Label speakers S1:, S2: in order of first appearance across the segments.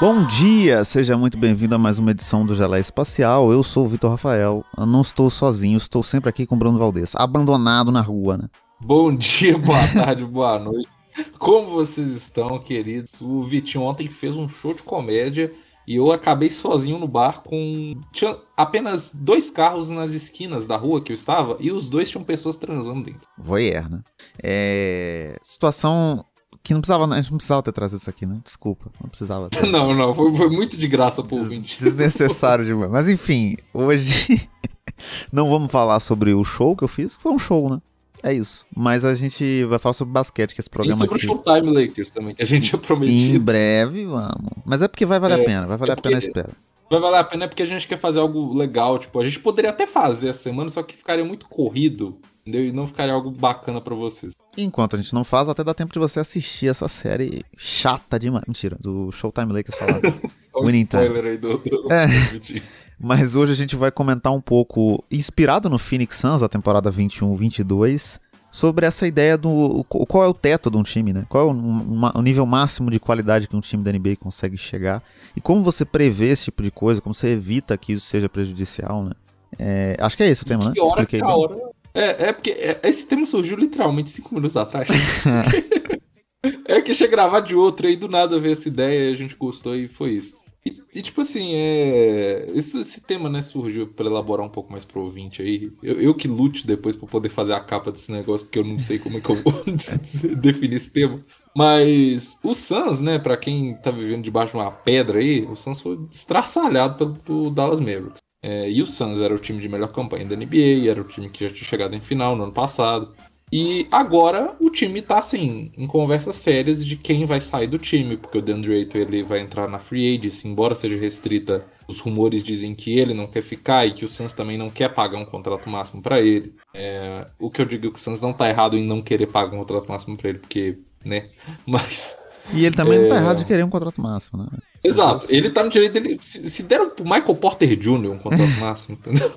S1: Bom dia, seja muito bem-vindo a mais uma edição do Gelé Espacial. Eu sou o Vitor Rafael. Eu não estou sozinho, estou sempre aqui com o Bruno Valdez, abandonado na rua, né?
S2: Bom dia, boa tarde, boa noite. Como vocês estão, queridos? O Vitinho ontem fez um show de comédia e eu acabei sozinho no bar com. Tinha apenas dois carros nas esquinas da rua que eu estava e os dois tinham pessoas transando dentro.
S1: Voyeur, né? É... Situação que não precisava, a gente não precisava ter trazido isso aqui, né? Desculpa, não precisava ter.
S2: Não, não, foi, foi muito de graça pro
S1: Des
S2: ouvinte.
S1: Desnecessário demais. Mas enfim, hoje não vamos falar sobre o show que eu fiz, que foi um show, né? É isso. Mas a gente vai falar sobre basquete, que esse
S2: E
S1: programa
S2: sobre
S1: aqui.
S2: o Showtime Lakers também, que a gente tinha
S1: Em
S2: prometido.
S1: breve, vamos. Mas é porque vai valer
S2: É,
S1: a pena, vai valer
S2: é
S1: a pena a espera.
S2: Vai valer a pena porque a gente quer fazer algo legal. Tipo, a gente poderia até fazer essa semana, só que ficaria muito corrido, entendeu? E não ficaria algo bacana pra vocês.
S1: Enquanto a gente não faz, até dá tempo de você assistir essa série chata demais. Mentira, do Showtime Lakers falando.
S2: Olha o
S1: Winning time.
S2: aí do, do,
S1: É. Mas hoje a gente vai comentar um pouco, inspirado no Phoenix Suns, a temporada 21-22, sobre essa ideia do qual é o teto de um time, né? Qual é o, ma- o nível máximo de qualidade que um time da NBA consegue chegar e como você prevê esse tipo de coisa, como você evita que isso seja prejudicial, né? É, acho que é esse o tema, né? Expliquei bem.
S2: hora. É, é porque é, esse tema surgiu literalmente cinco minutos atrás. é que achei gravar de outro aí do nada veio essa ideia e a gente gostou e foi isso. E, e, tipo assim, é... esse, esse tema né, surgiu pra elaborar um pouco mais pro ouvinte aí. Eu, eu que lute depois pra poder fazer a capa desse negócio, porque eu não sei como é que eu vou definir esse tema. Mas o Suns, né, pra quem tá vivendo debaixo de uma pedra aí, o Suns foi estraçalhado pelo, pelo Dallas Mavericks. É, e o Suns era o time de melhor campanha da NBA, era o time que já tinha chegado em final no ano passado. E agora o time tá assim, em conversas sérias de quem vai sair do time, porque o DeAndre Ayton ele vai entrar na free agency, embora seja restrita, os rumores dizem que ele não quer ficar e que o Suns também não quer pagar um contrato máximo pra ele. É, o que eu digo é que o Suns não tá errado em não querer pagar um contrato máximo pra ele, porque, né? Mas
S1: E ele também não tá
S2: É.
S1: errado de querer um contrato máximo, né?
S2: Exato, ele tá no direito dele. Se, se deram pro Michael Porter Jr. um contrato máximo, entendeu?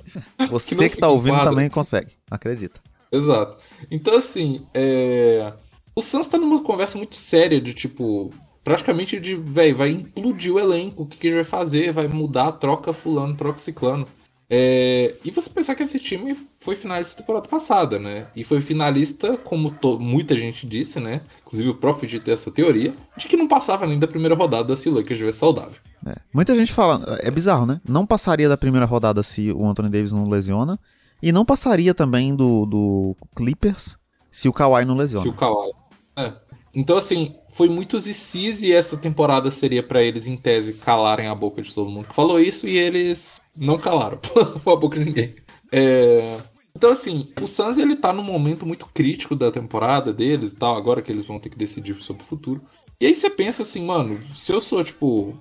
S1: Você
S2: não
S1: que, tá ouvindo também consegue, acredita.
S2: Exato. Então, assim, é... o Suns tá numa conversa muito séria de tipo. Praticamente de, velho, vai implodir o elenco, o que, que gente vai fazer? Vai mudar, troca fulano, troca ciclano. É, E você pensar que esse time foi finalista da temporada passada, né? E foi finalista, como muita gente disse, né? Inclusive o próprio de ter essa teoria, de que não passava nem da primeira rodada se o Lakers estivesse saudável.
S1: É. Muita gente fala, é bizarro, né? Não passaria da primeira rodada se o Anthony Davis não lesiona. E não passaria também do, do Clippers se o Kawhi não lesiona.
S2: Se o Kawhi. É. Então, assim, foi muitos ICs e essa temporada seria pra eles, em tese, calarem a boca de todo mundo que falou isso e eles não calaram a boca de ninguém. É, Então, assim, o Suns ele tá num momento muito crítico da temporada deles e tal, agora que eles vão ter que decidir sobre o futuro. E aí você pensa assim, mano, se eu sou, tipo,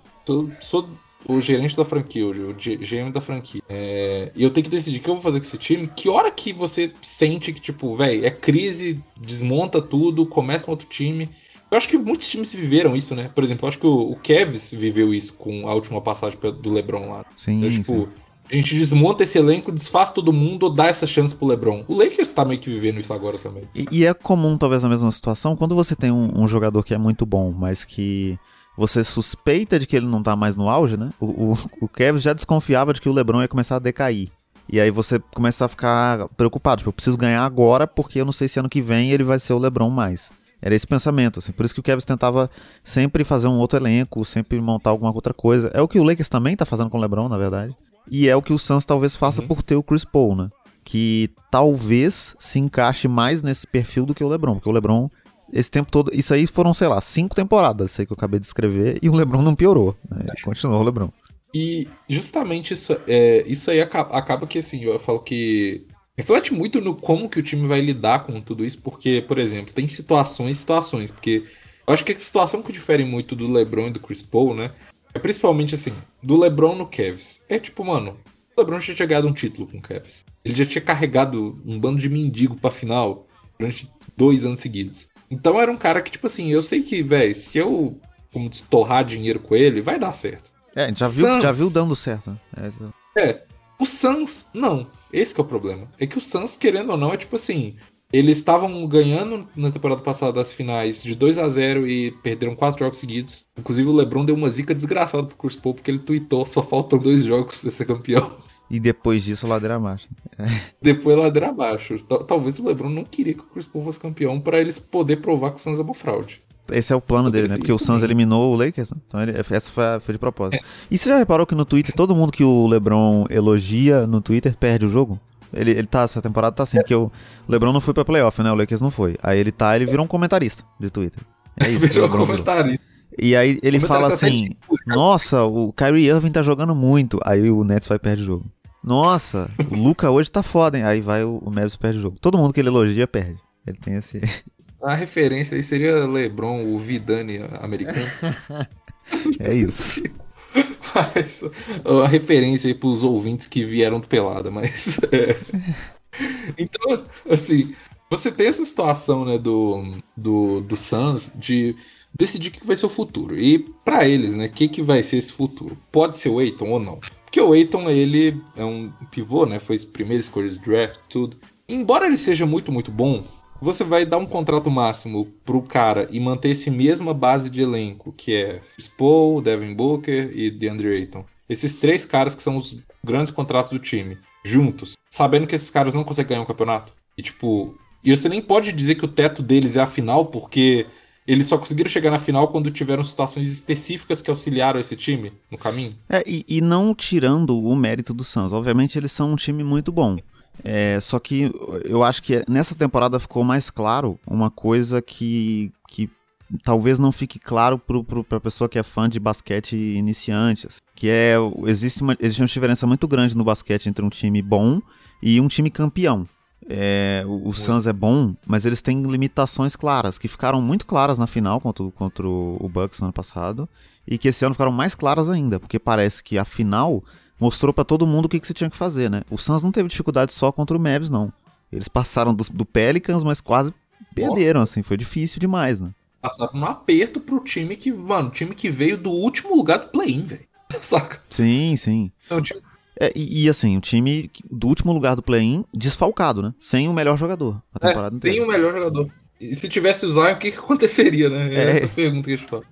S2: sou, o gerente da franquia o GM da franquia, é, e eu tenho que decidir o que eu vou fazer com esse time, que hora que você sente que, tipo, velho, é crise, desmonta tudo, começa um outro time. Eu acho que muitos times viveram isso, né? Por exemplo, eu acho que o, o Cavs viveu isso com a última passagem do LeBron lá.
S1: Sim, sim.
S2: tipo, a gente desmonta esse elenco, desfaz todo mundo, dá essa chance pro LeBron. O Lakers tá meio que vivendo isso agora também.
S1: E, e é comum, talvez, na mesma situação, quando você tem um, um jogador que é muito bom, mas que você suspeita de que ele não tá mais no auge, né? O, o, o Kevin já desconfiava de que o LeBron ia começar a decair. E aí você começa a ficar preocupado. Tipo, eu preciso ganhar agora porque eu não sei se ano que vem ele vai ser o LeBron mais. Era esse pensamento, assim. Por isso que o Kevin tentava sempre fazer um outro elenco, sempre montar alguma outra coisa. É o que o Lakers também tá fazendo com o LeBron, na verdade. E é o que o Suns talvez faça
S2: Uhum.
S1: por ter o Chris Paul, né? Que talvez se encaixe mais nesse perfil do que o LeBron. Porque o LeBron, esse tempo todo. Isso aí foram, sei lá, cinco temporadas, sei que eu acabei de escrever. E o LeBron não piorou. Né? Continuou o LeBron.
S2: E justamente isso, é, isso aí acaba, acaba que assim, eu falo que reflete muito no como que o time vai lidar com tudo isso, porque, por exemplo, tem situações e situações, porque eu acho que a situação que difere muito do LeBron e do Chris Paul, né, é principalmente assim, do LeBron no Cavs. É tipo, mano, o LeBron já tinha ganhado um título com o Cavs. Ele já tinha carregado um bando de mendigo pra final durante dois anos seguidos. Então era um cara que, tipo assim, eu sei que, velho, se eu como estorrar dinheiro com ele, vai dar certo.
S1: É, a gente já viu,
S2: Suns.
S1: já viu dando certo. né? É,
S2: o Suns, não. Esse que é o problema. É que o Suns, querendo ou não, é tipo assim. Eles estavam ganhando na temporada passada das finais de 2 a 0 e perderam quatro jogos seguidos. Inclusive o LeBron deu uma zica desgraçada pro Chris Paul porque ele tweetou só faltam dois jogos para ser campeão.
S1: E depois disso, ladeira abaixo.
S2: depois ladeira abaixo. Talvez o LeBron não queria que o Chris Paul fosse campeão para eles poder provar que o Suns é uma fraude.
S1: Esse é o plano dele, né? Porque o Suns eliminou o Lakers, né? então ele, essa foi, foi de propósito. É. E você já reparou que no Twitter, todo mundo que o LeBron elogia no Twitter perde o jogo? Ele, ele tá, essa temporada tá assim, porque o LeBron não foi pra playoff, né? O Lakers não foi. Aí ele tá, ele virou um comentarista de Twitter. É isso virou comentarista. E aí ele fala assim: Nossa, o Kyrie Irving tá jogando muito. Aí o Nets vai perder o jogo. Nossa, o Luca hoje tá foda, hein? Aí vai o, o Mavis perde o jogo. Todo mundo que ele elogia perde. Ele tem esse.
S2: A referência aí seria LeBron, o Vidani americano.
S1: é isso.
S2: Mas, a referência aí pros ouvintes que vieram do Pelada, mas. É. Então, assim, você tem essa situação, né, do, do, do Suns de decidir o que vai ser o futuro. E para eles, né, o que, que vai ser esse futuro? Pode ser o Aiton ou não? Porque o Aiton, ele é um pivô, né, foi a primeira escolha de draft, tudo. Embora ele seja muito, muito bom, você vai dar um contrato máximo pro cara e manter esse mesma base de elenco, que é Spo, Devin Booker e DeAndre Ayton. Esses três caras que são os grandes contratos do time, juntos, sabendo que esses caras não conseguem ganhar um campeonato. E tipo, e você nem pode dizer que o teto deles é a final, porque eles só conseguiram chegar na final quando tiveram situações específicas que auxiliaram esse time no caminho.
S1: É, e, e não tirando o mérito do Suns. Obviamente eles são um time muito bom. É, só que eu acho que nessa temporada ficou mais claro uma coisa que, que talvez não fique claro para a pessoa que é fã de basquete iniciantes, que é existe uma, existe uma diferença muito grande no basquete entre um time bom e um time campeão. É, o, o Suns é bom, mas eles têm limitações claras, que ficaram muito claras na final contra, contra o Bucks no ano passado, e que esse ano ficaram mais claras ainda, porque parece que a final mostrou para todo mundo o que, que você tinha que fazer, né? O Suns não teve dificuldade só contra o Mavs, não. Eles passaram do, do Pelicans, mas quase perderam, Nossa. assim. Foi difícil demais, né?
S2: Passaram um aperto pro time que, mano, time que veio do último lugar do play-in, velho. Saca?
S1: Sim, sim. Então, time... é, e, e, assim, o time do último lugar do play-in desfalcado, né? Sem o melhor jogador a temporada
S2: é,
S1: inteira.
S2: Sem o melhor jogador. E se tivesse o Zion, o que, que aconteceria, né? É, é essa pergunta que a gente fala.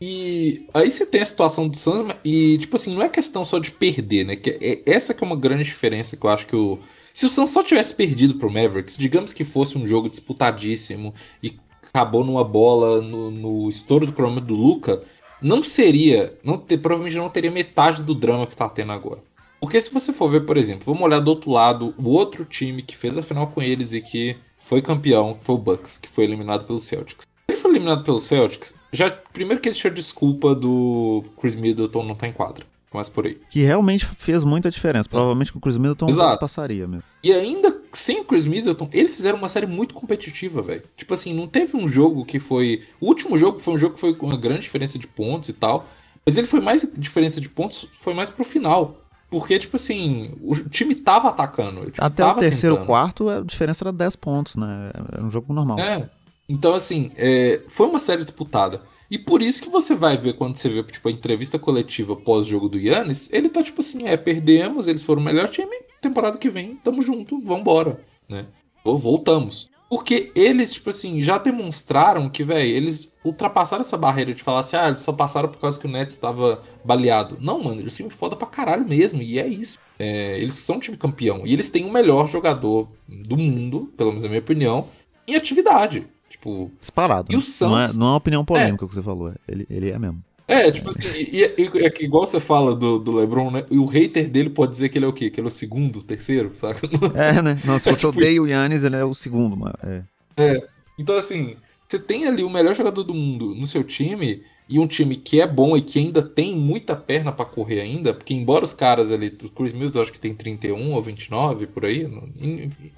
S2: E, aí você tem a situação do Suns e, tipo assim, não é questão só de perder, né? Que é, essa que é uma grande diferença que eu acho que o. Se o Suns só tivesse perdido pro Mavericks, digamos que fosse um jogo disputadíssimo e acabou numa bola no, no estouro do cronômetro do Luca, não seria. Não ter, provavelmente não teria metade do drama que tá tendo agora. Porque se você for ver, por exemplo, vamos olhar do outro lado, o outro time que fez a final com eles e que foi campeão, foi o Bucks, que foi eliminado pelo Celtics. Ele foi eliminado pelo Celtics, já, primeiro que ele tinha desculpa do Chris Middleton não tá em quadra. Começa por aí.
S1: Que realmente fez muita diferença. Provavelmente com o Chris Middleton Exato. passaria mesmo.
S2: E ainda sem o Chris Middleton, eles fizeram uma série muito competitiva, velho. Tipo assim, não teve um jogo que foi. O último jogo foi um jogo que foi com uma grande diferença de pontos e tal. Mas ele foi mais diferença de pontos, foi mais pro final. Porque, tipo assim, o time tava atacando.
S1: Time Até tava o terceiro tentando. quarto, a diferença era 10 pontos, né? Era um jogo normal.
S2: É. Então, assim, é, foi uma série disputada. E por isso que você vai ver quando você vê tipo, a entrevista coletiva pós-jogo do Yannis, ele tá tipo assim, é, perdemos, eles foram o melhor time, temporada que vem, tamo junto, vambora, né? Ou voltamos. Porque eles, tipo assim, já demonstraram que, velho, eles ultrapassaram essa barreira de falar assim, ah, eles só passaram por causa que o Nets estava baleado. Não, mano, eles são foda pra caralho mesmo, e é isso. É, eles são um time campeão. E eles têm o melhor jogador do mundo, pelo menos na minha opinião, em atividade. Tipo.
S1: Disparado. E o Suns... não, é, não é uma opinião polêmica é. que você falou. Ele, ele é mesmo.
S2: É, tipo assim, e, e, é que igual você fala do, do LeBron, né? E o hater dele pode dizer que ele é o quê? Que ele é o segundo, terceiro, saca?
S1: É, né? Não, se você é, tipo, odeia o Yannis, ele é o segundo, mas
S2: é. é. Então, assim, você tem ali o melhor jogador do mundo no seu time e um time que é bom e que ainda tem muita perna para correr ainda, porque embora os caras ali, o Chris Mills acho que tem 31 ou 29 por aí,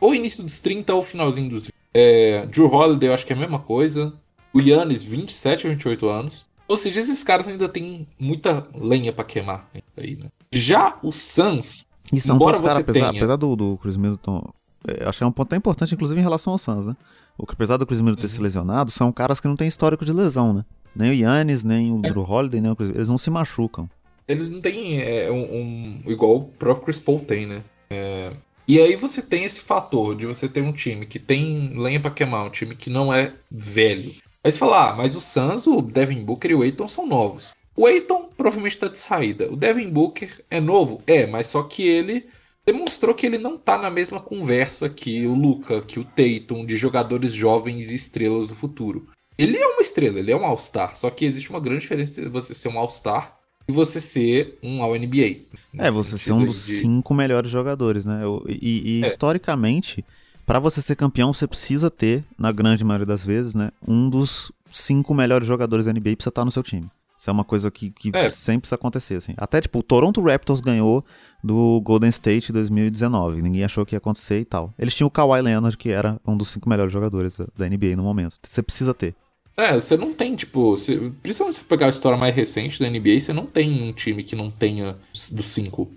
S2: ou início dos 30 ou finalzinho dos é, Drew Holiday, eu acho que é a mesma coisa. O Yannis, 27 ou 28 anos. Ou seja, esses caras ainda têm muita lenha para queimar aí, né? Já o Suns.
S1: E são todos caras, apesar, tenha... apesar do, do Chris Middleton. É, acho que é um ponto importante, inclusive, em relação ao Suns, né? O que, apesar do Chris Middleton uhum. ter se lesionado, são caras que não têm histórico de lesão, né? Nem o Yannis, nem o é. Drew Holiday, nem o Chris, Eles não se machucam.
S2: Eles não têm é, um, um, Igual o próprio Chris Paul tem, né? É, E aí você tem esse fator de você ter um time que tem lenha pra queimar, um time que não é velho. Aí você fala, ah, mas o Suns, o Devin Booker e o Aiton são novos. O Aiton provavelmente tá de saída. O Devin Booker é novo? É, mas só que ele demonstrou que ele não tá na mesma conversa que o Luca, que o Tatum, de jogadores jovens e estrelas do futuro. Ele é uma estrela, ele é um All-Star, só que existe uma grande diferença entre você ser um All-Star e você ser um All-NBA.
S1: É, você ser um dos de... cinco melhores jogadores, né? E, e é. historicamente, para você ser campeão, você precisa ter, na grande maioria das vezes, né, um dos cinco melhores jogadores da NBA precisa estar no seu time. Isso é uma coisa que, que é. sempre precisa acontecer, assim. Até, tipo, o Toronto Raptors ganhou do Golden State em 2019. Ninguém achou que ia acontecer e tal. Eles tinham o Kawhi Leonard, que era um dos cinco melhores jogadores da, da NBA no momento. Você precisa ter.
S2: É, você não tem, tipo, você, principalmente se você pegar a história mais recente da NBA, você não tem um time que não tenha dos cinco.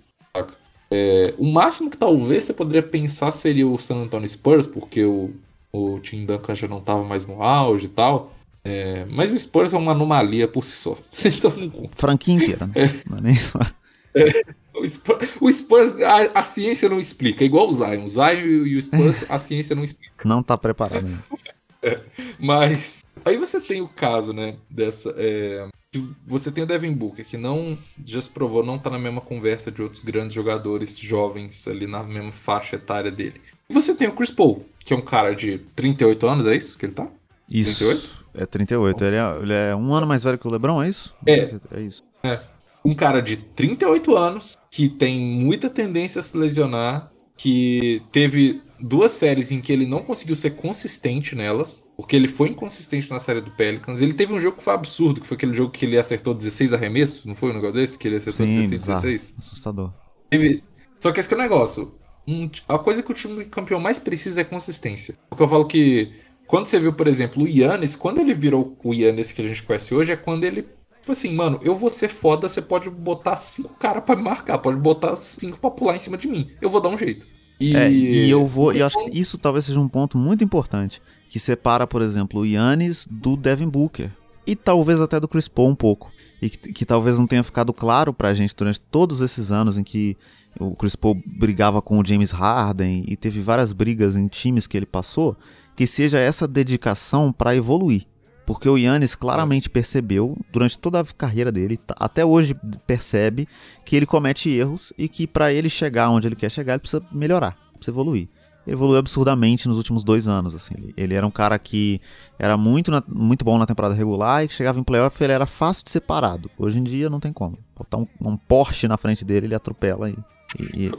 S2: É, o máximo que talvez você poderia pensar seria o San Antonio Spurs, porque o, o Tim Duncan já não estava mais no auge e tal. É, mas o Spurs é uma anomalia por si só. Então,
S1: Franquia inteira, né? É. Não é nem só.
S2: É, o Spurs, o Spurs a, a, ciência não explica, é igual o Zion. O Zion e o Spurs, a ciência não explica.
S1: Não tá preparado. Né?
S2: É, mas aí você tem o caso, né, dessa. É, você tem o Devin Booker, que não já se provou, não tá na mesma conversa de outros grandes jogadores jovens ali na mesma faixa etária dele. E você tem o Chris Paul, que é um cara de 38 anos, é isso que ele tá?
S1: Isso. 38? É 38. Ele é, ele é um ano mais velho que o LeBron, é isso?
S2: É. É isso. É. Um cara de 38 anos, que tem muita tendência a se lesionar, que teve duas séries em que ele não conseguiu ser consistente nelas, porque ele foi inconsistente na série do Pelicans. Ele teve um jogo que foi absurdo, que foi aquele jogo que ele acertou 16 arremessos, não foi um negócio desse? Que ele acertou Sim, 16, 16?
S1: Assustador.
S2: Teve... Só que esse que é o negócio. Um... a coisa que o time campeão mais precisa é consistência. Porque eu falo que quando você viu, por exemplo, o Yannis, quando ele virou o Yannis que a gente conhece hoje, é quando ele Tipo assim, mano, eu vou ser foda, você pode botar cinco caras pra me marcar, pode botar cinco pra pular em cima de mim. Eu vou dar um jeito.
S1: E, é, e eu vou. E eu acho que isso talvez seja um ponto muito importante. Que separa, por exemplo, o Yannis do Devin Booker. E talvez até do Chris Paul um pouco. E que, que talvez não tenha ficado claro pra gente durante todos esses anos em que o Chris Paul brigava com o James Harden e teve várias brigas em times que ele passou, que seja essa dedicação para evoluir. Porque o Yannis claramente percebeu, durante toda a carreira dele, até hoje percebe que ele comete erros e que para ele chegar onde ele quer chegar, ele precisa melhorar, precisa evoluir. Ele evoluiu absurdamente nos últimos dois anos. Assim. Ele era um cara que era muito, na, muito bom na temporada regular e que chegava em playoff ele era fácil de ser parado. Hoje em dia não tem como. Botar um, um Porsche na frente dele, ele atropela e, e, e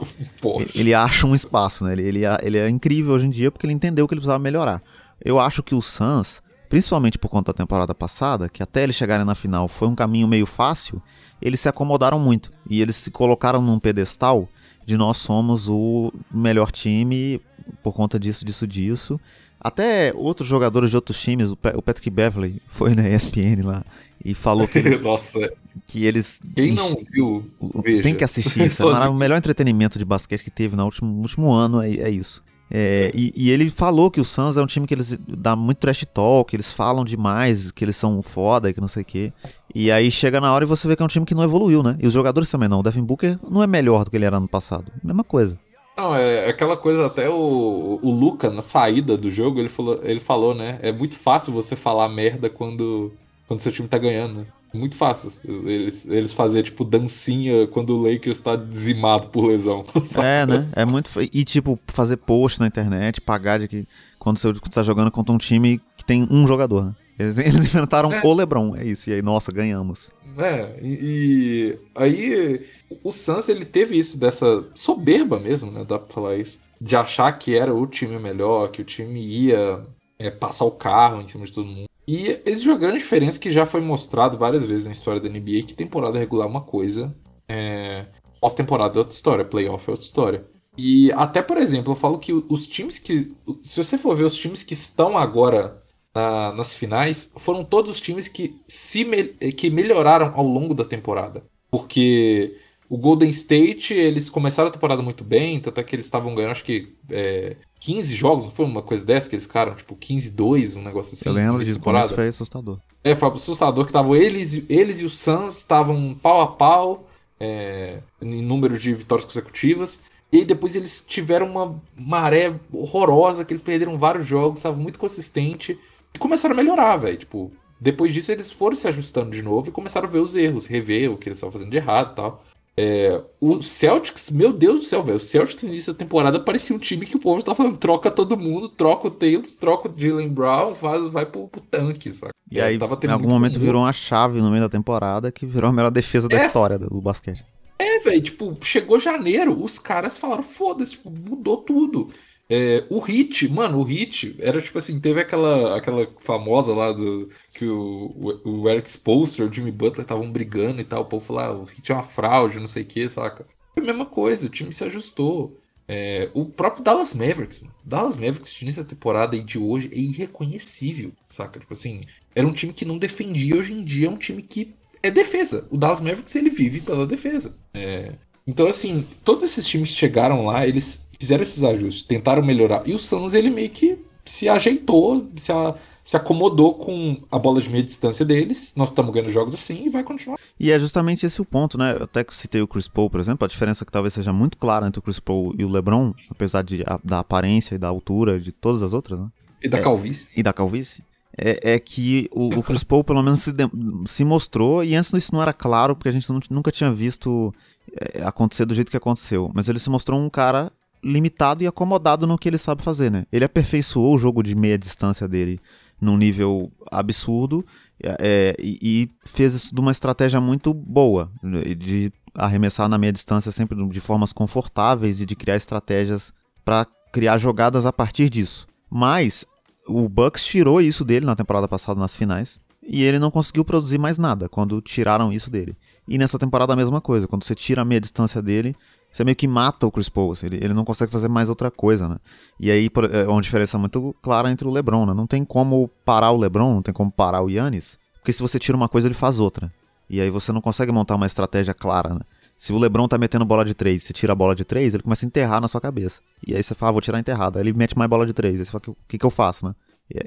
S1: ele acha um espaço. Né? Ele, ele, ele é incrível hoje em dia porque ele entendeu que ele precisava melhorar. Eu acho que o Suns principalmente por conta da temporada passada, que até eles chegarem na final foi um caminho meio fácil, eles se acomodaram muito e eles se colocaram num pedestal de nós somos o melhor time por conta disso, disso, disso. Até outros jogadores de outros times, o Patrick Beverly foi na ESPN lá e falou que eles.
S2: Nossa.
S1: Que eles.
S2: Quem não viu,
S1: veja. tem que assistir. Isso é o melhor entretenimento de basquete que teve no último, último ano, é, é isso. É, e, e, ele falou que o Suns é um time que eles dá muito trash talk, eles falam demais, que eles são foda, que não sei o quê. E aí chega na hora e você vê que é um time que não evoluiu, né? E os jogadores também não. O Devin Booker não é melhor do que ele era no passado. Mesma coisa.
S2: Não, é aquela coisa, até o, o Luca, na saída do jogo, ele falou, ele falou, né? É muito fácil você falar merda quando, quando seu time tá ganhando, né? Muito fácil. Eles, eles fazer, tipo, dancinha quando o Lakers tá dizimado por lesão.
S1: É, né? É muito. E, tipo, fazer post na internet, pagar de que. Quando você tá jogando contra um time que tem um jogador, né? Eles, eles enfrentaram é. o LeBron, é isso. E aí, nossa, ganhamos.
S2: É, e, e aí o Suns ele teve isso, dessa soberba mesmo, né? Dá pra falar isso. De achar que era o time melhor, que o time ia é, passar o carro em cima de todo mundo. E existe uma grande diferença que já foi mostrado várias vezes na história da NBA, que temporada regular é uma coisa, é... pós-temporada é outra história, playoff é outra história. E até, por exemplo, eu falo que os times que. Se você for ver os times que estão agora na, nas finais, foram todos os times que, se me, que melhoraram ao longo da temporada. Porque o Golden State, eles começaram a temporada muito bem, tanto é que eles estavam ganhando, acho que é, 15 jogos, não foi uma coisa dessa que eles ficaram, tipo 15-2, um negócio assim.
S1: Eu lembro disso, isso foi assustador.
S2: É, foi assustador que estavam eles, eles e o Suns estavam pau a pau é, em número de vitórias consecutivas. E aí depois eles tiveram uma maré horrorosa, que eles perderam vários jogos, estava muito consistente. E começaram a melhorar, velho. Tipo, depois disso eles foram se ajustando de novo e começaram a ver os erros, rever o que eles estavam fazendo de errado e tal. É, o Celtics, meu Deus do céu, velho. O Celtics no início da temporada parecia um time que o povo tava falando: troca todo mundo, troca o Taylor, troca o Jalen Brown, vai, vai pro, pro tanque, saca?
S1: E aí, em algum momento virou uma chave no meio da temporada que virou a melhor defesa da é. história do basquete.
S2: É, velho, tipo, chegou janeiro, os caras falaram: foda-se, tipo, mudou tudo. É, o Hit, mano, o Hit era tipo assim, teve aquela, aquela famosa lá do que o, o, o Eric Spoelstra e o Jimmy Butler estavam brigando e tal, o povo falou, ah, o Hit é uma fraude, não sei o que, saca? Foi a mesma coisa, o time se ajustou. É, o próprio Dallas Mavericks, mano. Dallas Mavericks de início da temporada e de hoje é irreconhecível, saca? Tipo assim, era um time que não defendia, hoje em dia é um time que é defesa. O Dallas Mavericks ele vive pela defesa. É, então, assim, todos esses times que chegaram lá, eles fizeram esses ajustes, tentaram melhorar. E o Suns, ele meio que se ajeitou, se, a, se acomodou com a bola de meia distância deles. Nós estamos ganhando jogos assim e vai continuar.
S1: E é justamente esse o ponto, né? Eu até citei o Chris Paul, por exemplo, a diferença que talvez seja muito clara entre o Chris Paul e o LeBron, apesar de, a, da aparência e da altura de todas as outras, né?
S2: E da
S1: é,
S2: calvície.
S1: E da calvície. É, é, que o, o, Chris Paul pelo menos se, de, se, mostrou, e antes isso não era claro, porque a gente não, nunca tinha visto é, acontecer do jeito que aconteceu, mas ele se mostrou um cara limitado e acomodado no que ele sabe fazer, né? Ele aperfeiçoou o jogo de meia distância dele num nível absurdo é, e, e, fez isso de uma estratégia muito boa, de arremessar na meia distância sempre de formas confortáveis e de criar estratégias para criar jogadas a partir disso. Mas o Bucks tirou isso dele na temporada passada nas finais e ele não conseguiu produzir mais nada quando tiraram isso dele. E nessa temporada a mesma coisa, quando você tira a meia distância dele, você meio que mata o Chris Paul, assim, ele, ele não consegue fazer mais outra coisa, né? E aí é uma diferença muito clara entre o LeBron, né? Não tem como parar o LeBron, não tem como parar o Yannis, porque se você tira uma coisa, ele faz outra. E aí você não consegue montar uma estratégia clara, né? Se o LeBron tá metendo bola de três, você tira a bola de três, ele começa a enterrar na sua cabeça. E aí você fala, ah, vou tirar enterrada. Aí ele mete mais bola de três. Aí você fala, o que, que eu faço, né?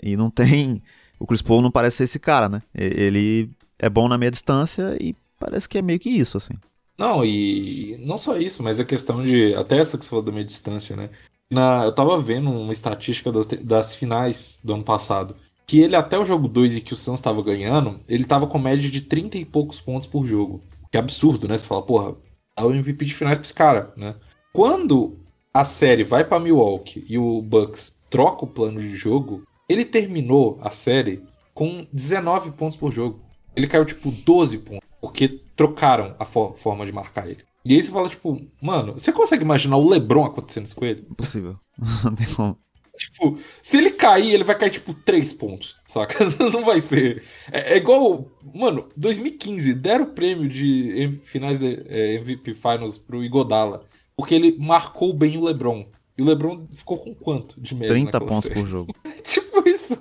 S1: E, e não tem. O Chris Paul não parece ser esse cara, né? Ele é bom na meia distância e parece que é meio que isso, assim.
S2: Não, e não só isso, mas a questão de. Até essa que você falou da meia distância, né? Na, eu tava vendo uma estatística das, das finais do ano passado. Que ele, até o jogo 2 e que o Suns tava ganhando, ele tava com média de 30 e poucos pontos por jogo. Que absurdo, né? Você fala, porra, é o MVP de finais pra esse cara, né? Quando a série vai para Milwaukee e o Bucks troca o plano de jogo, ele terminou a série com 19 pontos por jogo. Ele caiu tipo 12 pontos. Porque trocaram a fo forma de marcar ele. E aí você fala, tipo, mano, você consegue imaginar o Lebron acontecendo isso com ele?
S1: Impossível. Não tem como.
S2: Tipo, se ele cair, ele vai cair, tipo, 3 pontos, saca? Não vai ser. É, é igual. Mano, 2015, deram o prêmio de finais de é, MVP Finals pro Igodala. Porque ele marcou bem o LeBron. E o LeBron ficou com quanto de média?
S1: 30 pontos série? por jogo.
S2: tipo isso.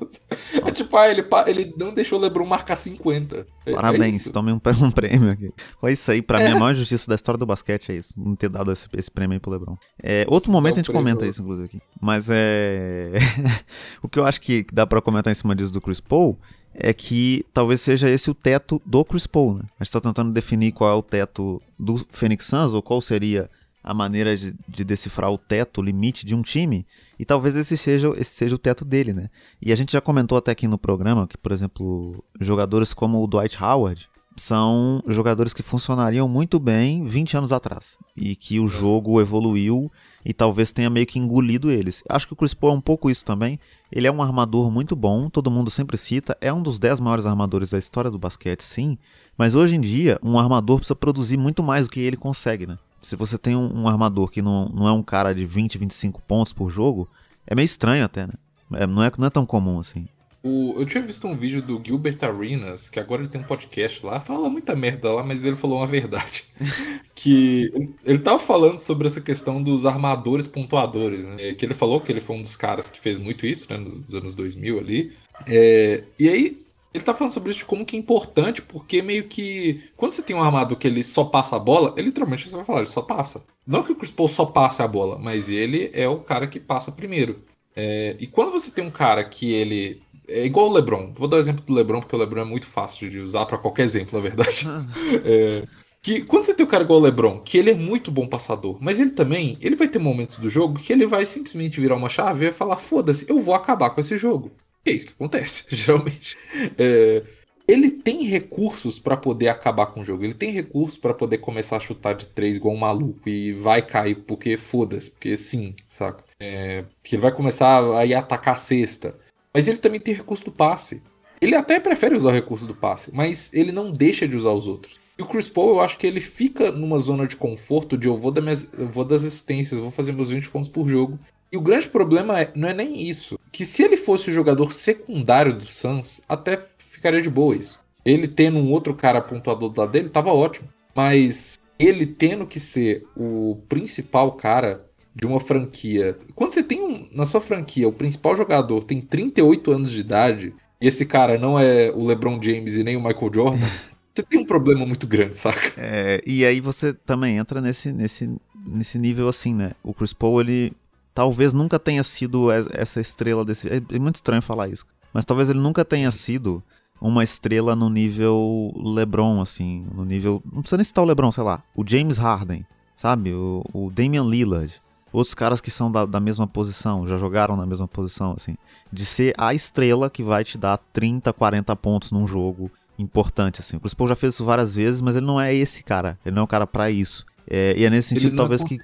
S2: É tipo, ah, ele, ele não deixou o LeBron marcar 50.
S1: É, Parabéns, é tome um, um, prêmio aqui. Foi isso aí, pra é. mim, a maior justiça da história do basquete é isso. Não ter dado esse, esse prêmio aí pro LeBron. É, outro momento a gente prêmio. comenta isso, inclusive, aqui. Mas é. o que eu acho que dá pra comentar em cima disso do Chris Paul é que talvez seja esse o teto do Chris Paul, né? A gente tá tentando definir qual é o teto do Phoenix Suns, ou qual seria a maneira de, de, decifrar o teto, o limite de um time, e talvez esse seja, esse seja o teto dele, né? E a gente já comentou até aqui no programa que, por exemplo, jogadores como o Dwight Howard são jogadores que funcionariam muito bem 20 anos atrás, e que o jogo evoluiu e talvez tenha meio que engolido eles. Acho que o Chris Paul é um pouco isso também. Ele é um armador muito bom, todo mundo sempre cita, é um dos 10 maiores armadores da história do basquete, sim, mas hoje em dia um armador precisa produzir muito mais do que ele consegue, né? Se você tem um, armador que não, não é um cara de 20, 25 pontos por jogo, é meio estranho até, né? É, não, é, não é tão comum assim.
S2: O, eu tinha visto um vídeo do Gilbert Arenas, que agora ele tem um podcast lá, fala muita merda lá, mas ele falou uma verdade. que ele, ele tava falando sobre essa questão dos armadores pontuadores, né? Que ele falou que ele foi um dos caras que fez muito isso, né? Nos anos 2000 ali. É, e aí ele tá falando sobre isso de como que é importante, porque meio que. Quando você tem um armador que ele só passa a bola, ele literalmente você vai falar, ele só passa. Não que o Chris Paul só passe a bola, mas ele é o cara que passa primeiro. É, e quando você tem um cara que ele. É igual o LeBron. Vou dar o exemplo do LeBron, porque o LeBron é muito fácil de usar para qualquer exemplo, na verdade. é, Que quando você tem um cara igual o LeBron, que ele é muito bom passador, mas ele também, ele vai ter momentos do jogo que ele vai simplesmente virar uma chave e falar: foda-se, eu vou acabar com esse jogo. É isso que acontece, geralmente. É, ele tem recursos para poder acabar com o jogo. Ele tem recursos para poder começar a chutar de três igual um maluco e vai cair porque foda-se, porque sim, saca? É, que ele vai começar a ir atacar a cesta. Mas ele também tem recurso do passe. Ele até prefere usar o recurso do passe, mas ele não deixa de usar os outros. E o Chris Paul, eu acho que ele fica numa zona de conforto de eu vou, minhas, eu vou das assistências, vou fazer meus 20 pontos por jogo. E o grande problema é, não é nem isso. Que se ele fosse o jogador secundário do Suns, até ficaria de boa isso. Ele tendo um outro cara pontuador do lado dele, tava ótimo. Mas ele tendo que ser o principal cara de uma franquia. Quando você tem um, na sua franquia o principal jogador tem 38 anos de idade, e esse cara não é o LeBron James e nem o Michael Jordan, você tem um problema muito grande, saca?
S1: É, e aí você também entra nesse, nesse, nesse nível assim, né? O Chris Paul, ele talvez nunca tenha sido essa estrela desse. É, é muito estranho falar isso. Mas talvez ele nunca tenha sido uma estrela no nível LeBron, assim. No nível. Não precisa nem citar o LeBron, sei lá. O James Harden, sabe? O, o Damian Lillard. Outros caras que são da, da mesma posição, já jogaram na mesma posição, assim. De ser a estrela que vai te dar 30, 40 pontos num jogo importante, assim. O Chris Paul já fez isso várias vezes, mas ele não é esse cara. Ele não é o cara para isso. É, e é nesse sentido,
S2: ele
S1: talvez
S2: é
S1: que.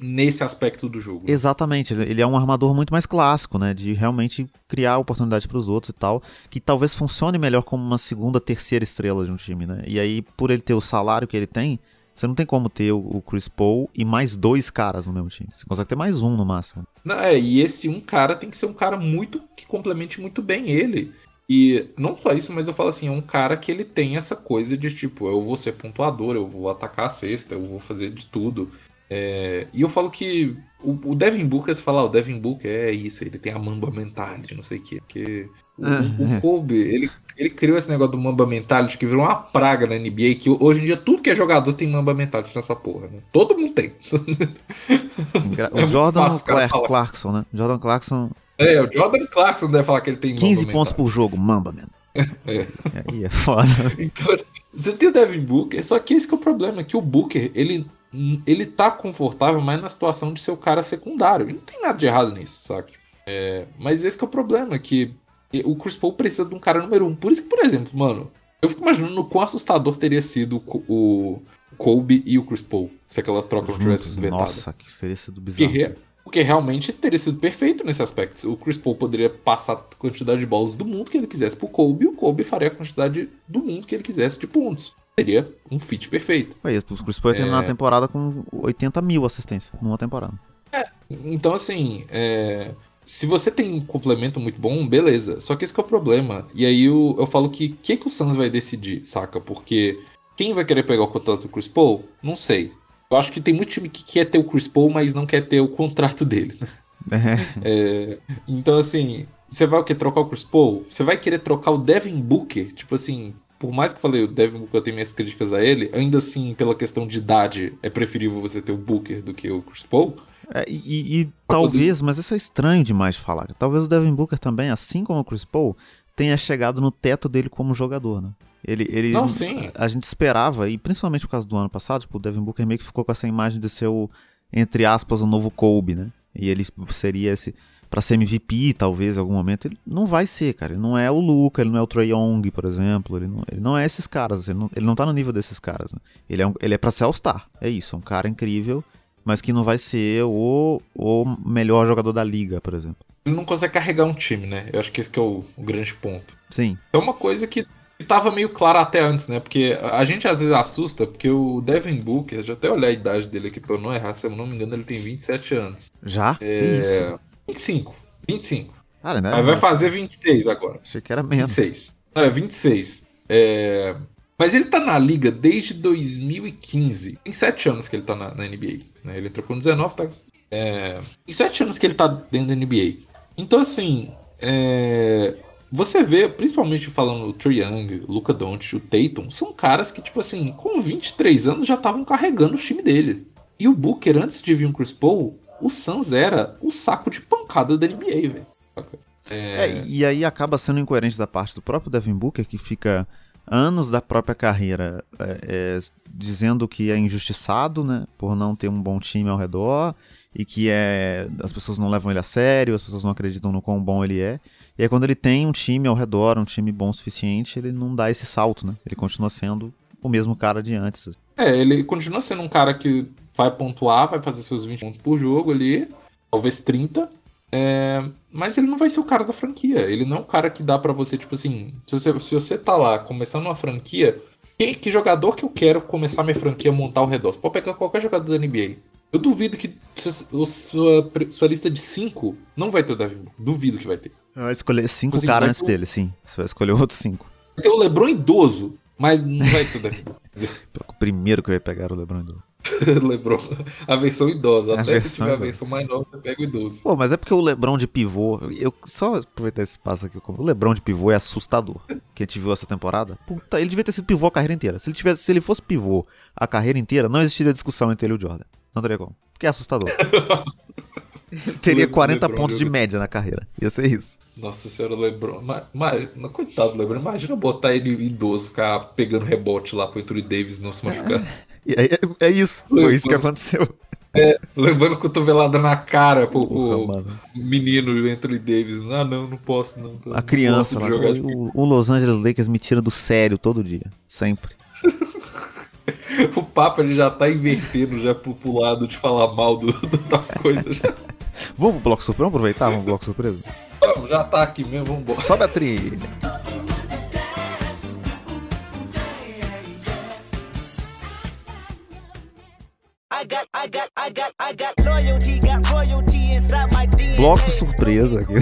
S2: Nesse aspecto do jogo.
S1: Exatamente, ele é um armador muito mais clássico, né? De realmente criar oportunidade para os outros e tal. Que talvez funcione melhor como uma segunda, terceira estrela de um time, né? E aí, por ele ter o salário que ele tem, você não tem como ter o Chris Paul e mais dois caras no mesmo time. Você consegue ter mais um no máximo.
S2: Não, é, e esse um cara tem que ser um cara muito que complemente muito bem ele. E não só isso, mas eu falo assim, é um cara que ele tem essa coisa de tipo, eu vou ser pontuador, eu vou atacar a cesta, eu vou fazer de tudo. É, e eu falo que o, o Devin Booker, você fala, ah, o Devin Booker é isso, ele tem a Mamba Mentality, não sei o quê. Porque o, o Kobe, ele, ele criou esse negócio do Mamba Mentality que virou uma praga na NBA, que hoje em dia tudo que é jogador tem Mamba Mentality nessa porra, né? Todo mundo tem.
S1: o é Jordan Clark, Clarkson, né? Jordan Clarkson
S2: é, o Jordan Clarkson deve falar que ele tem
S1: 15 pontos por jogo, Mamba, man. É. Aí é foda.
S2: Então, assim, você tem o Devin Booker, só que esse que é o problema, que o Booker, ele, ele tá confortável mais na situação de ser o cara secundário. E não tem nada de errado nisso, sabe? É, mas esse que é o problema, que o Chris Paul precisa de um cara número um. Por isso que, por exemplo, mano, eu fico imaginando o quão assustador teria sido o Kobe e o Chris Paul se aquela troca não tivesse sido
S1: Nossa, que seria sido bizarro.
S2: Que, porque realmente teria sido perfeito nesse aspecto. O Chris Paul poderia passar a quantidade de bolas do mundo que ele quisesse pro Kobe, e o Kobe faria a quantidade do mundo que ele quisesse de pontos. Seria um fit perfeito.
S1: É isso, o Chris Paul ia terminar é... a temporada com 80 mil assistências numa temporada.
S2: É, então assim, é... se você tem um complemento muito bom, beleza. Só que esse que é o problema. E aí eu, eu falo que o que, que o Suns vai decidir, saca? Porque quem vai querer pegar o contrato do Chris Paul? Não sei. Eu acho que tem muito time que quer ter o Chris Paul, mas não quer ter o contrato dele. Né? É, então, assim, você vai o que? Trocar o Chris Paul? Você vai querer trocar o Devin Booker? Tipo assim, por mais que eu falei, o Devin Booker eu tenho minhas críticas a ele, ainda assim, pela questão de idade, é preferível você ter o Booker do que o Chris Paul.
S1: É, e, e talvez, mas isso é estranho demais de falar. Talvez o Devin Booker também, assim como o Chris Paul, tenha chegado no teto dele como jogador, né? Ele, ele,
S2: não, sim.
S1: A, a, gente esperava, e principalmente por causa do ano passado, tipo, o Devin Booker meio que ficou com essa imagem de ser o, entre aspas, o novo Kobe, né? E ele seria esse. Pra ser MVP, talvez, em algum momento. Ele não vai ser, cara. Ele não é o Luca, ele não é o Trey Young, por exemplo. Ele não, ele não é esses caras. Ele não, ele não tá no nível desses caras, né? Ele é, um, ele é pra ser All-Star. É isso, é um cara incrível, mas que não vai ser o, o melhor jogador da liga, por exemplo.
S2: Ele não consegue carregar um time, né? Eu acho que esse que é o, o grande ponto.
S1: Sim.
S2: É uma coisa que tava meio claro até antes, né? Porque a gente às vezes assusta, porque o Devin Booker, já até olhar a idade dele aqui pra eu não errar, se eu não me engano, ele tem 27 anos.
S1: Já?
S2: É... Isso. 25. 25.
S1: Cara, né?
S2: Mas vai fazer 26 agora.
S1: Achei que era menos.
S2: 26. Não, é 26. É... Mas ele tá na liga desde 2015. Tem 7 anos que ele tá na, na NBA. Né? Ele entrou com 19, tá? É... Tem 7 anos que ele tá dentro da NBA. Então, assim, é... Você vê, principalmente falando o Trae Young, o Luca Doncic, o Tatum, são caras que, tipo assim, com 23 anos já estavam carregando o time dele. E o Booker, antes de vir um Chris Paul, o Suns era o saco de pancada da NBA, velho.
S1: É... é... e aí acaba sendo incoerente da parte do próprio Devin Booker, que fica anos da própria carreira é, é, dizendo que é injustiçado, né, por não ter um bom time ao redor e que é as pessoas não levam ele a sério, as pessoas não acreditam no quão bom ele é. E aí quando ele tem um time ao redor, um time bom o suficiente, ele não dá esse salto, né? Ele continua sendo o mesmo cara de antes.
S2: É, ele continua sendo um cara que vai pontuar, vai fazer seus 20 pontos por jogo ali, talvez 30. É, mas ele não vai ser o cara da franquia. Ele não é um cara que dá para você, tipo assim, se você, se você tá lá começando uma franquia, que, que jogador que eu quero começar minha franquia montar ao redor? Você pode pegar qualquer jogador da NBA. Eu duvido que sua, sua, sua lista de 5 não vai ter o Devin Duvido que vai ter.
S1: Vai escolher 5 assim, caras antes ter... dele, sim. Você vai escolher outros 5.
S2: Tem o Lebron idoso, mas não vai ter o Devin
S1: o primeiro que vai pegar o Lebron idoso.
S2: Lebron, a versão idosa. A Até versão se tiver a versão mais nova, você pega o idoso.
S1: Pô, mas é porque o Lebron de pivô. Eu só aproveitar esse passo aqui. O Lebron de pivô é assustador. Que a gente viu essa temporada. Puta, ele devia ter sido pivô a carreira inteira. Se ele, tivesse, se ele fosse pivô a carreira inteira, não existiria discussão entre ele e o Jordan. Não teria como. Porque é assustador. Teria 40 Lebron, pontos de média na carreira. Ia ser isso.
S2: Nossa senhora, o Lebron. Mas, coitado do Lebron. Imagina botar ele idoso, ficar pegando rebote lá pro Anthony Davis não se machucar.
S1: É, é, é isso. Foi isso que aconteceu.
S2: É, levando cotovelada na cara pro, Porra, menino Anthony Davis. Ah, não, não posso, não.
S1: A criança lá. O, o Los Angeles Lakers me tira do sério todo dia. Sempre.
S2: o papo ele já tá invertendo já pro, pro lado de falar mal do, do, das coisas. Já.
S1: Vamos pro bloco surpresa? Vamos aproveitar? Vamos pro bloco surpresa?
S2: Vamos, já tá aqui mesmo, vamos embora.
S1: Sobe a trilha. Bloco surpresa aqui.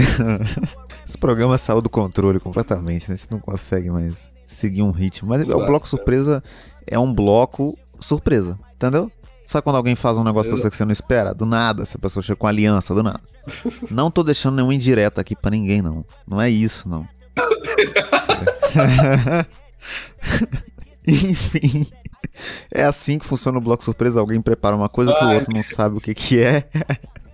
S1: Esse programa saiu do controle completamente, né? a gente não consegue mais seguir um ritmo. Mas o bloco surpresa é um bloco surpresa, entendeu? Sabe quando alguém faz um negócio pra você que você não espera? Do nada, se a pessoa chega com aliança, do nada. Não tô deixando nenhum indireto aqui para ninguém, não. Não é isso, não. Enfim. É assim que funciona o bloco surpresa. Alguém prepara uma coisa que o outro não sabe o que, que é.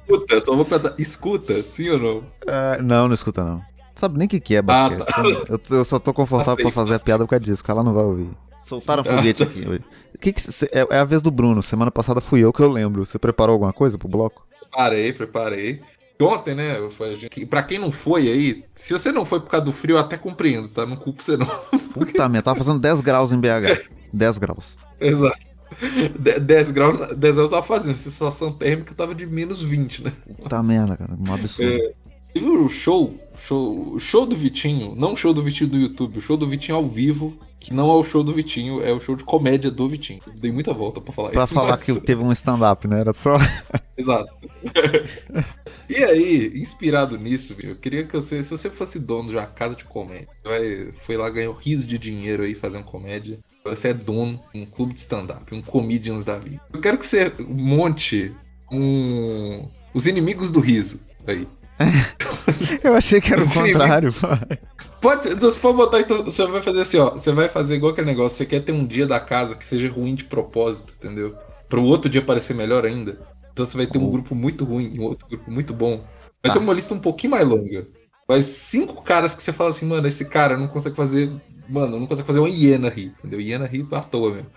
S2: Escuta, só vou perguntar. Escuta, sim ou não?
S1: Uh, não, não escuta não. Sabe nem o que, que é basquete. Ah, tá. eu, eu, só tô confortável Aceito. pra fazer a piada por causa disso, que ela não vai ouvir. Soltaram foguete aqui. Que que cê, é, é, a vez do Bruno. Semana passada fui eu que eu lembro. Você preparou alguma coisa pro bloco?
S2: Preparei, preparei. Ontem, né? Pra quem não foi aí, se você não foi por causa do frio, eu até compreendo, tá? Não culpo você não.
S1: Puta merda, tava fazendo 10 graus em BH. 10 graus.
S2: Exato. 10 graus, 10 graus eu tava fazendo, a sensação térmica tava de menos 20, né?
S1: Puta merda, cara, um absurdo. É,
S2: viu o show, show, show do Vitinho, não o show do Vitinho do YouTube, o show do Vitinho ao vivo, que não é o show do Vitinho, é o show de comédia do Vitinho. Dei muita volta pra falar
S1: pra
S2: isso.
S1: Pra falar mas... que teve um stand-up, né? Era só.
S2: Exato. e aí, inspirado nisso, eu queria que você, se você fosse dono de uma casa de comédia, vai, foi lá, ganhou riso de dinheiro aí fazendo comédia. Agora você é dono de um clube de stand-up, um comedians da vida. Eu quero que você monte um. Os inimigos do riso aí.
S1: eu achei que era o contrário, pai.
S2: Pode ser, você pode botar então. Você vai fazer assim, ó. Você vai fazer igual aquele negócio. Você quer ter um dia da casa que seja ruim de propósito, entendeu? Para o outro dia parecer melhor ainda. Então você vai ter um oh. grupo muito ruim e um outro grupo muito bom. Vai ah. ser uma lista um pouquinho mais longa. Mas cinco caras que você fala assim, mano, esse cara não consegue fazer. Mano, não consegue fazer uma hiena rir, entendeu? Hiena rir à toa mesmo.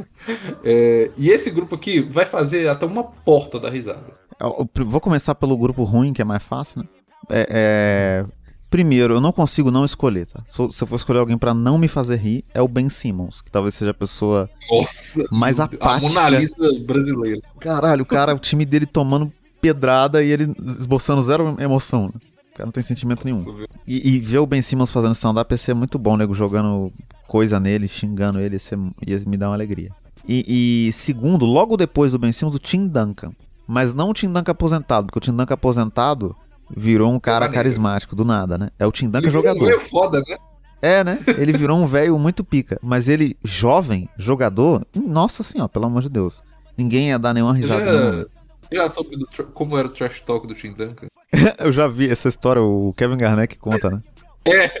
S2: é, e esse grupo aqui vai fazer até uma porta da risada.
S1: Eu vou começar pelo grupo ruim, que é mais fácil, né? É, é, Primeiro, eu não consigo não escolher, tá? Se eu for escolher alguém para não me fazer rir, é o Ben Simmons, que talvez seja a pessoa
S2: Nossa,
S1: mais apática.
S2: A Mona Lisa brasileira.
S1: Caralho, o cara, o time dele tomando pedrada e ele esboçando zero emoção, né? O cara não tem sentimento nenhum. E, e ver o Ben Simmons fazendo stand-up ia ser muito bom, nego, jogando coisa nele, xingando ele, ia, ser, ia me dar uma alegria. E, e, segundo, logo depois do Ben Simmons, o Tim Duncan. Mas não o Tim Duncan aposentado, porque o Tim Duncan aposentado virou um cara carismático do nada, né? É o Tim Duncan jogador.
S2: Ele foda, né?
S1: É, né? Ele virou um velho muito pica. Mas ele, jovem, jogador, nossa senhora, pelo amor de Deus. Ninguém ia dar nenhuma risada.
S2: Já, já soube do, como era o trash talk do Tim Duncan?
S1: Eu já vi essa história, o Kevin Garnett conta, né?
S2: É,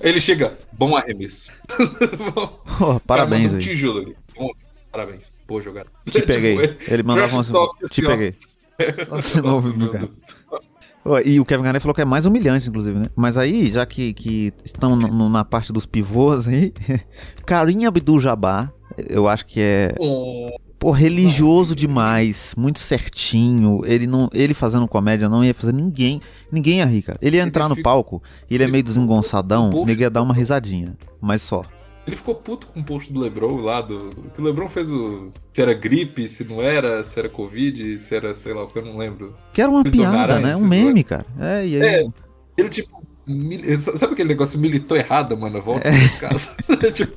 S2: ele chega, bom arremesso.
S1: oh, parabéns.
S2: Um tijolo ali. Bom, parabéns, boa jogada.
S1: Te peguei. Tipo, ele mandava uma... Te assim, peguei. Só você não ouviu, cara. E o Kevin Garnett falou que é mais humilhante, inclusive, né? Mas aí, já que, que estão no, na parte dos pivôs aí, Karim Abdul-Jabbar, eu acho que é... Pô, religioso demais, muito certinho. Ele não, ele fazendo comédia não ia fazer ninguém, ninguém ia rir, cara. Ele ia entrar no palco, ele é meio desengonçadão, nego ia dar uma risadinha, mas só.
S2: Ele ficou puto com o post do Lebron lá, do. Que o Lebron fez o. Se era gripe, se não era, se era Covid, se era, sei lá, o que eu não lembro.
S1: Que era uma piada, né? Um meme, cara. É, e aí. É,
S2: ele, tipo, Sabe aquele negócio militou errado, mano? Volta é. casa.
S1: Tipo,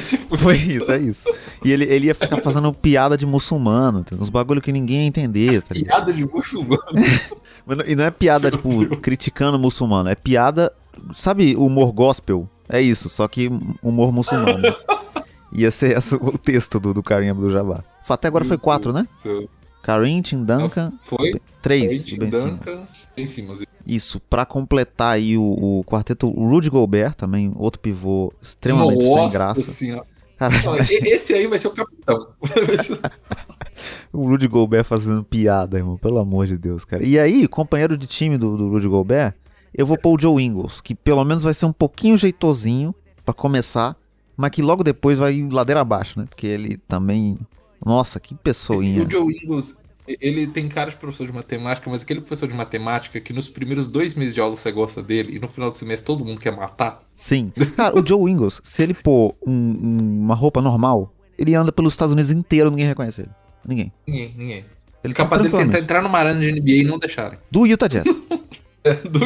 S1: tipo... Foi isso, é isso. E ele, ele ia ficar fazendo piada de muçulmano, uns bagulho que ninguém ia entender,
S2: tá Piada de muçulmano.
S1: e não é piada, tipo, criticando muçulmano, é piada, sabe, humor gospel? É isso, só que humor muçulmano. ia ser esse, o texto do, do Karim Abdul-Jabbar. Até agora foi quatro, né? Karim, Tim Duncan.
S2: Foi.
S1: Três,
S2: Ben Duncan, Simmons.
S1: Isso, para completar aí o, o quarteto, o Rudy Gobert também, outro pivô extremamente Nossa sem graça.
S2: Senhora. Caralho, esse aí vai ser o capitão.
S1: o Rudy Gobert fazendo piada, irmão, pelo amor de Deus, cara. E aí, companheiro de time do, do Rudy Gobert, eu vou pôr o Joe Ingles, que pelo menos vai ser um pouquinho jeitosinho para começar, mas que logo depois vai ladeira abaixo, né? Porque ele também. Nossa, que pessoinha.
S2: O Joe Ingles, ele tem cara de professor de matemática, mas aquele professor de matemática que nos primeiros dois meses de aula você gosta dele e no final do semestre todo mundo quer matar.
S1: Sim. Cara, o Joe Ingles, se ele pôr um, uma roupa normal, ele anda pelos Estados Unidos inteiro, ninguém reconhece ele. Ninguém.
S2: Ninguém, ninguém. Ele tá capaz dele tentar entrar numa arena de NBA e não deixarem.
S1: Do Utah Jazz.
S2: do.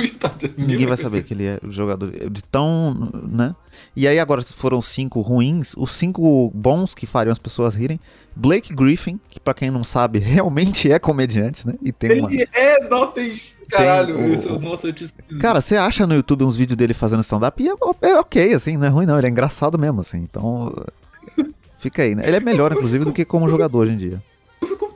S1: Ninguém vai saber que ele é jogador de tão, né? E aí agora foram cinco ruins, os cinco bons que fariam as pessoas rirem. Blake Griffin, que para quem não sabe, realmente é comediante, né? E tem
S2: uma... Ele é, notem, caralho, o... isso, nossa, eu te
S1: Cara, você acha no YouTube uns vídeos dele fazendo stand-up e é, é, ok, assim, não é ruim não, ele é engraçado mesmo, assim, então... Fica aí, né? Ele é melhor, inclusive, do que como jogador hoje em dia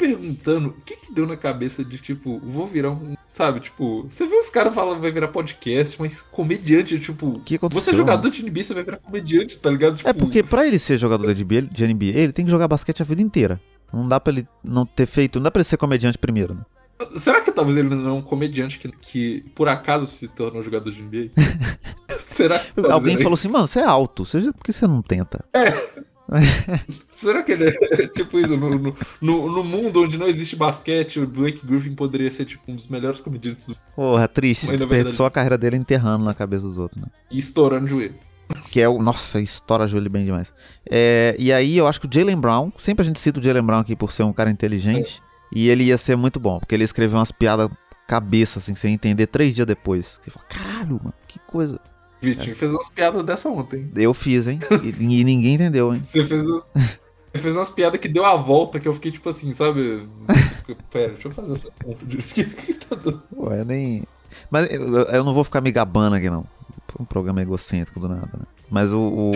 S2: perguntando o que, que deu na cabeça de, tipo, vou virar um. Sabe, tipo, você vê os caras falando vai virar podcast, mas comediante, tipo.
S1: Que
S2: você é jogador de NBA, você vai virar comediante, tá ligado? Tipo...
S1: É porque pra ele ser jogador de NBA, de NBA, ele tem que jogar basquete a vida inteira. Não dá pra ele não ter feito. Não dá pra ele ser comediante primeiro, né?
S2: Será que talvez ele não é um comediante que, que por acaso se tornou um jogador de NBA?
S1: Será que Alguém falou assim, mano, você é alto, seja por que você não tenta?
S2: É. Será que ele é tipo isso? No, no, no, mundo onde não existe basquete, o Blake Griffin poderia ser tipo um dos melhores comediantes do
S1: Porra, triste. Mas, desperdiçou verdade... a carreira dele enterrando na cabeça dos outros, né?
S2: E estourando o joelho.
S1: Que é o. Nossa, estoura o joelho bem demais. É, e aí eu acho que o Jalen Brown, sempre a gente cita o Jalen Brown aqui por ser um cara inteligente, é. e ele ia ser muito bom, porque ele escreveu umas piadas cabeça, assim, sem entender três dias depois. Você fala, caralho, mano, que coisa.
S2: Vitinho fez umas piadas dessa ontem.
S1: Eu fiz, hein? E, e ninguém entendeu, hein?
S2: Você fez, você fez umas piadas que deu a volta que eu fiquei tipo assim, sabe? Pera, deixa eu fazer essa conta de que
S1: tá dando. Ué, nem. Mas eu, eu, não vou ficar me gabando aqui, não. Um programa egocêntrico do nada, né? Mas o. o...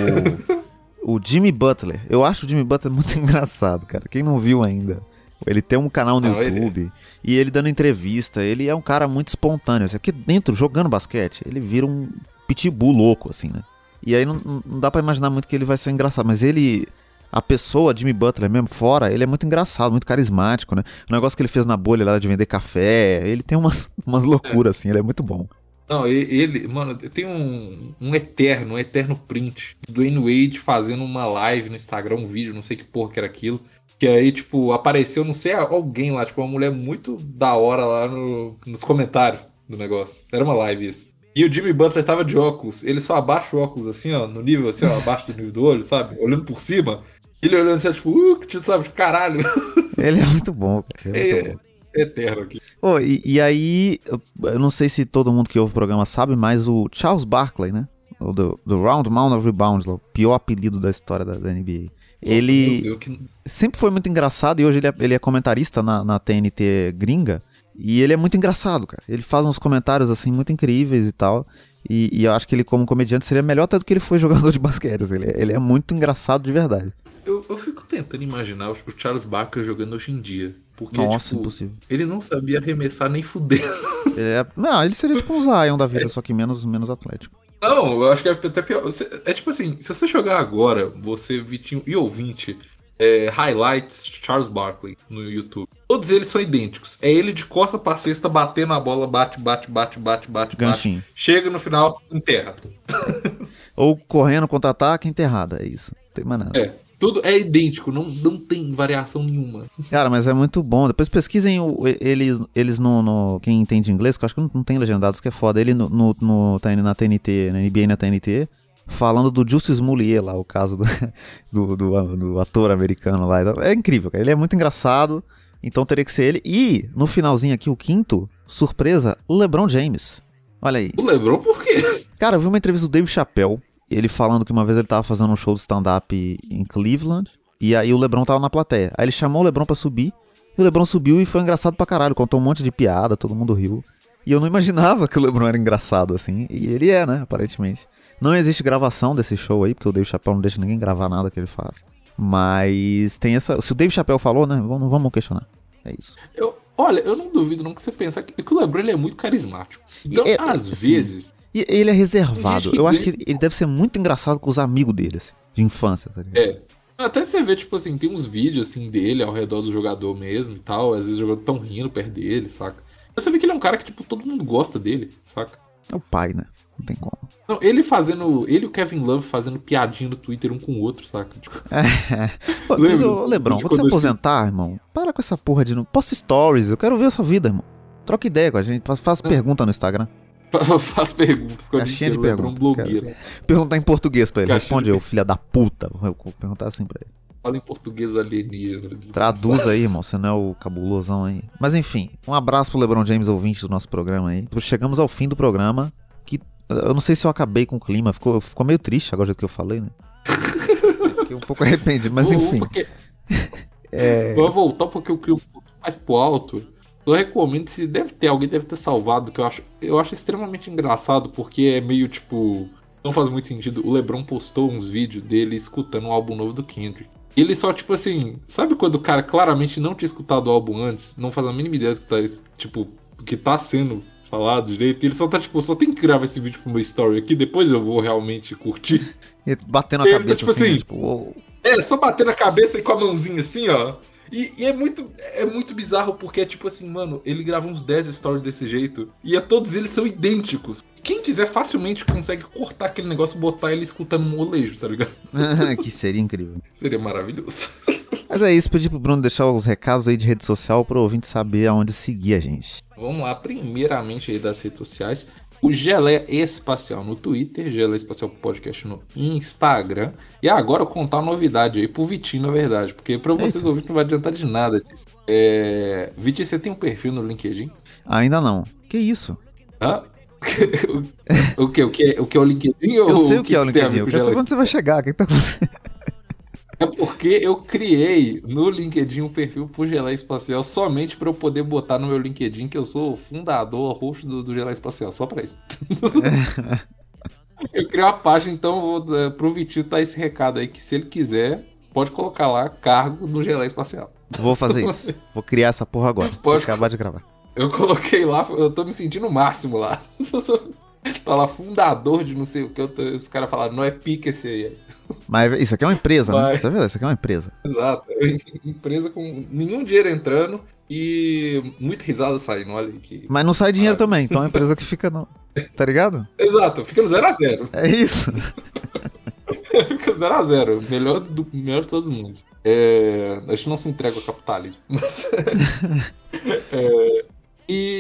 S1: o Jimmy Butler, eu acho o Jimmy Butler muito engraçado, cara. Quem não viu ainda, ele tem um canal no não, YouTube ele... e ele dando entrevista. Ele é um cara muito espontâneo. Assim, porque dentro, jogando basquete, ele vira um pitbull louco, assim, né? E aí não, não dá para imaginar muito que ele vai ser engraçado, mas ele. A pessoa, Jimmy Butler, mesmo fora, ele é muito engraçado, muito carismático, né? O negócio que ele fez na bolha lá de vender café, ele tem umas, umas loucuras, assim, ele é muito bom.
S2: Não, ele, mano, tem um, um eterno, um eterno print do Dwayne Wade fazendo uma live no Instagram, um vídeo, não sei que porra que era aquilo. Que aí, tipo, apareceu, não sei, alguém lá, tipo, uma mulher muito da hora lá no, nos comentários do negócio. Era uma live isso. E o Jimmy Butler tava de óculos. Ele só abaixa o óculos assim, ó, no nível assim, ó, abaixo do nível do olho, sabe? Olhando por cima. Ele olhando assim, tipo, uh, que sabe, caralho.
S1: Ele é muito bom, cara.
S2: Ele é, é, bom. eterno aqui.
S1: Oh, e, e, aí, eu não sei se todo mundo que ouve o programa sabe, mas o Charles Barkley, né? O do, do Round Mound of Rebounds, o pior apelido da história da, da NBA. Ele Deus, que... sempre foi muito engraçado e hoje ele é, ele é comentarista na, na TNT gringa. E ele é muito engraçado, cara. Ele faz uns comentários, assim, muito incríveis e tal. E, e eu acho que ele, como comediante, seria melhor até do que ele foi jogador de basquete. Assim. Ele, ele é muito engraçado de verdade.
S2: Eu, eu fico tentando imaginar o Charles Barkley jogando hoje em dia. Porque,
S1: Nossa,
S2: tipo,
S1: impossível.
S2: Ele não sabia arremessar nem fuder.
S1: É, não, ele seria tipo um Zion da vida, é. só que menos, menos atlético.
S2: Não, eu acho que é até pior. É tipo assim, se você jogar agora, você, Vitinho e ouvinte, é, Highlights Charles Barkley no YouTube. Todos eles são idênticos. É ele de costa pra cesta, batendo a bola, bate, bate, bate, bate, bate,
S1: Ganchinho.
S2: bate. Chega no final, enterra.
S1: Ou correndo contra-ataque, enterrada, é isso. Não tem mais nada.
S2: É, tudo é idêntico, não, não tem variação nenhuma.
S1: Cara, mas é muito bom. Depois pesquisem o- eles, eles no, no- Quem entende inglês, que eu acho que não, não tem legendados, que é foda. Ele no, no, no- tá na TNT, na NBA na TNT, falando do Justice Moulier lá, o caso do, do, do- do ator americano lá. É incrível, cara. Ele é muito engraçado, então teria que ser ele. E, no finalzinho aqui, o quinto, surpresa, o LeBron James. Olha aí.
S2: O Lebron por quê?
S1: Cara, eu vi uma entrevista do Dave Chappelle, ele falando que uma vez ele tava fazendo um show de stand-up em Cleveland, e aí o LeBron tava na plateia. Aí ele chamou o LeBron pra subir, e o LeBron subiu e foi engraçado pra caralho, contou um monte de piada, todo mundo riu. E eu não imaginava que o LeBron era engraçado assim, e ele é, né, aparentemente. Não existe gravação desse show aí, porque o Dave Chappelle não deixa ninguém gravar nada que ele faz. Mas tem essa. Se o Dave Chappelle falou, né? Vamos, não vamos questionar. É isso.
S2: Eu, olha, eu não duvido não que você pensar que, que o Lebron ele é muito carismático. Então,
S1: é,
S2: às
S1: sim.
S2: vezes,
S1: E ele é reservado. Eu acho que ele deve ser muito engraçado com os amigos dele, assim, de infância, tá ligado?
S2: é. Até você vê, tipo assim, tem uns vídeos assim dele ao redor do jogador mesmo e tal. Às vezes o jogador tão rindo perto dele, saca? Você vê que ele é um cara que, tipo, todo mundo gosta dele, saca?
S1: É o pai, né? Não tem como.
S2: Não, ele fazendo. Ele e o Kevin Love fazendo piadinha no Twitter um com o outro, saca? Tipo,
S1: mas,
S2: Lembra?
S1: ô, Lebron, quando você
S2: quando eu-
S1: aposentar, irmão, para com essa porra de. não- Posta stories, eu quero ver a sua vida, irmão. Troca ideia com a gente, faz, faz
S2: É.
S1: pergunta no Instagram.
S2: faz pergunta. Fica o dia
S1: Caixinha de
S2: Lebron
S1: pergunta,
S2: blogueiro.
S1: Perguntar em português pra ele.
S2: Caixinha
S1: Responde
S2: de
S1: eu, filha da puta. Eu vou perguntar assim pra ele.
S2: Fala em português alienígena.
S1: Traduz aí, irmão. Você não é o cabulosão aí. Mas enfim, um abraço pro LeBron James, ouvinte do nosso programa aí. Chegamos ao fim do programa. Eu não sei se eu acabei com o clima. Ficou, ficou meio triste agora do jeito que eu falei, né? Fiquei um pouco arrependido, mas enfim.
S2: Porque...
S1: É.
S2: Vou voltar porque eu um pouco mais pro alto. Eu recomendo, se deve ter, alguém deve ter salvado, que eu acho, eu acho extremamente engraçado, porque é meio tipo. Não faz muito sentido. O Lebron postou uns vídeos dele escutando o álbum novo do Kendrick. E ele só, tipo assim, sabe quando o cara claramente não tinha escutado o álbum antes, não faz a mínima ideia do que tá, tipo, do que tá sendo falado direito, e ele só tá, tipo, só tem que gravar esse vídeo pro meu story aqui, depois eu vou realmente curtir.
S1: E Batendo a
S2: tá,
S1: cabeça
S2: tipo
S1: assim,
S2: assim,
S1: tipo.
S2: É, só bater na cabeça e com a mãozinha assim, ó. E, e é muito é muito bizarro porque é tipo assim, mano, ele gravou uns 10 stories desse jeito e é, todos eles são idênticos. Quem quiser facilmente consegue cortar aquele negócio e botar ele escutando um molejo, tá ligado?
S1: que seria incrível.
S2: Seria maravilhoso.
S1: Mas é isso, pedi pro Bruno deixar os recados aí de rede social pro ouvinte saber aonde seguir a gente.
S2: Vamos lá, primeiramente aí das redes sociais. O Geleia Espacial no Twitter, Geleia Espacial Podcast no Instagram. E agora eu contar uma novidade aí pro Vitinho, na verdade. Porque pra vocês
S1: Eita.
S2: ouvirem não vai adiantar de nada disso. É... Vitinho, você tem um perfil no LinkedIn?
S1: Ainda não. Que isso?
S2: Hã? o, que, o, que, o que é o LinkedIn?
S1: Eu sei o que é o LinkedIn. Eu quero saber quando você vai chegar. O que que tá acontecendo?
S2: É porque eu criei no LinkedIn um perfil pro Gelé Espacial somente para eu poder botar no meu LinkedIn que eu sou o fundador, host do, do Espacial, só pra isso. eu criei uma página, então vou é, pro Vitinho tá esse recado aí, que se ele quiser, pode colocar lá cargo do Gelé Espacial.
S1: Vou fazer isso. Vou criar essa porra agora. Vou
S2: Pode-
S1: acabar de gravar.
S2: Eu coloquei lá, eu tô me sentindo o máximo lá. lá, fundador de não sei o que, os caras falaram, não é pique esse aí.
S1: Mas isso aqui é uma empresa, né?
S2: Vai.
S1: Isso é verdade, isso aqui é uma empresa.
S2: Exato. Empresa com nenhum dinheiro entrando e muita risada saindo, olha que.
S1: Mas não sai dinheiro
S2: Ah.
S1: também, então é uma empresa que fica no. Tá ligado?
S2: Exato, fica no 0x0.
S1: É isso.
S2: Fica 0x0. Melhor, do, melhor de todos os mundos. É, a gente não se entrega ao capitalismo. Mas, é,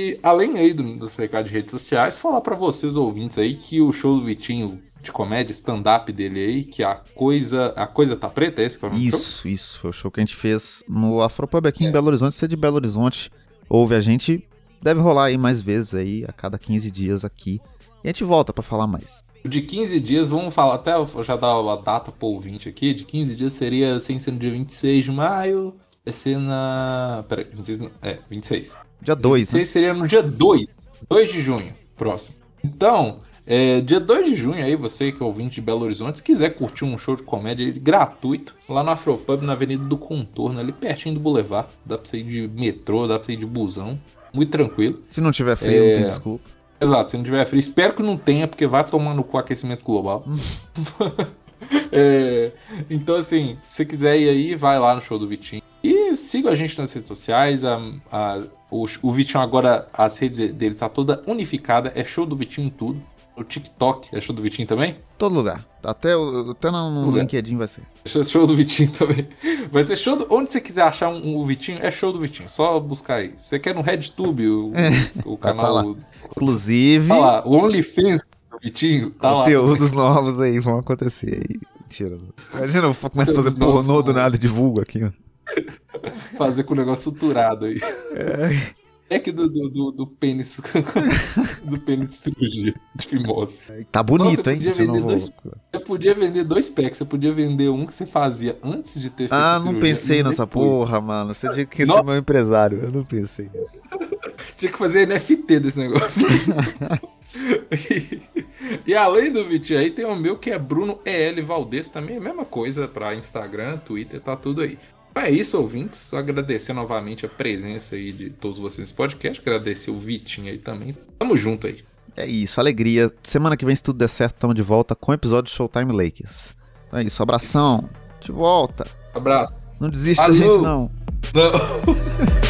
S2: e além aí do, do recado de redes sociais, falar pra vocês ouvintes aí que o show do Vitinho de comédia, stand-up dele aí, que a coisa. A coisa tá preta, é esse que é o do show?
S1: Isso, isso. Foi o show que a gente fez no Afropub aqui em
S2: É.
S1: Belo Horizonte. Se é de Belo Horizonte, ouve a gente. Deve rolar aí mais vezes aí, a cada 15 dias aqui. E a gente volta pra falar mais.
S2: De 15 dias, vamos falar, até eu já dar a data pro ouvinte aqui, de 15 dias seria, sem ser no dia 26 de maio, vai ser na... Peraí, 26, não, é, 26.
S1: Dia 2, né?
S2: 26 seria no dia 2, 2 de junho, próximo. Então, é, dia 2 de junho aí, você que é ouvinte de Belo Horizonte, se quiser curtir um show de comédia gratuito, lá no Afropub, na Avenida do Contorno, ali pertinho do Boulevard, dá pra você ir de metrô, dá pra você ir de busão, muito tranquilo.
S1: Se não tiver frio, não
S2: É.
S1: tem desculpa.
S2: Exato, se não tiver frio, espero que não tenha, porque vai tomar no cu aquecimento global. É, então, assim, se você quiser ir aí, vai lá no show do Vitinho. E siga a gente nas redes sociais. A, a, o, o Vitinho agora, as redes dele tá toda unificada. É show do Vitinho em tudo. O TikTok é show do Vitinho também?
S1: Todo lugar. Até, até no, no LinkedIn vai ser.
S2: Show do Vitinho também. Vai ser show do... Onde você quiser achar um, um Vitinho, é show do Vitinho. Só buscar aí. Você quer no RedTube, o, é, o canal. Tá
S1: Inclusive. Tá
S2: lá, o OnlyFans do Vitinho. Tá
S1: conteúdos lá, novos aí vão acontecer aí. Mentira. Imagina, eu começo a fazer pornô do nada, divulgo aqui, ó.
S2: Fazer com o negócio suturado aí. É. É que do, do, do, do pênis. do pênis de cirurgia de fimose.
S1: Tá bonito, Nossa, hein?
S2: Você, vender dois, você podia vender dois packs. Você podia vender um que você fazia antes de ter
S1: Ah, não pensei nessa porra, mano. Você tinha que ser meu empresário. Eu não pensei nisso.
S2: tinha que fazer NFT desse negócio. e, e, além do Vitinho aí, tem o meu que é Bruno EL Valdez. Também é a mesma coisa pra Instagram, Twitter, tá tudo aí. É isso, ouvintes. Só agradecer novamente a presença aí de todos vocês nesse podcast. Agradecer o Vitinho aí também. Tamo junto aí.
S1: É isso, alegria. Semana que vem, se tudo der certo, tamo de volta com o episódio Showtime Lakers. É isso, abração. De volta.
S2: Abraço.
S1: Não desista da gente, não.
S2: Não.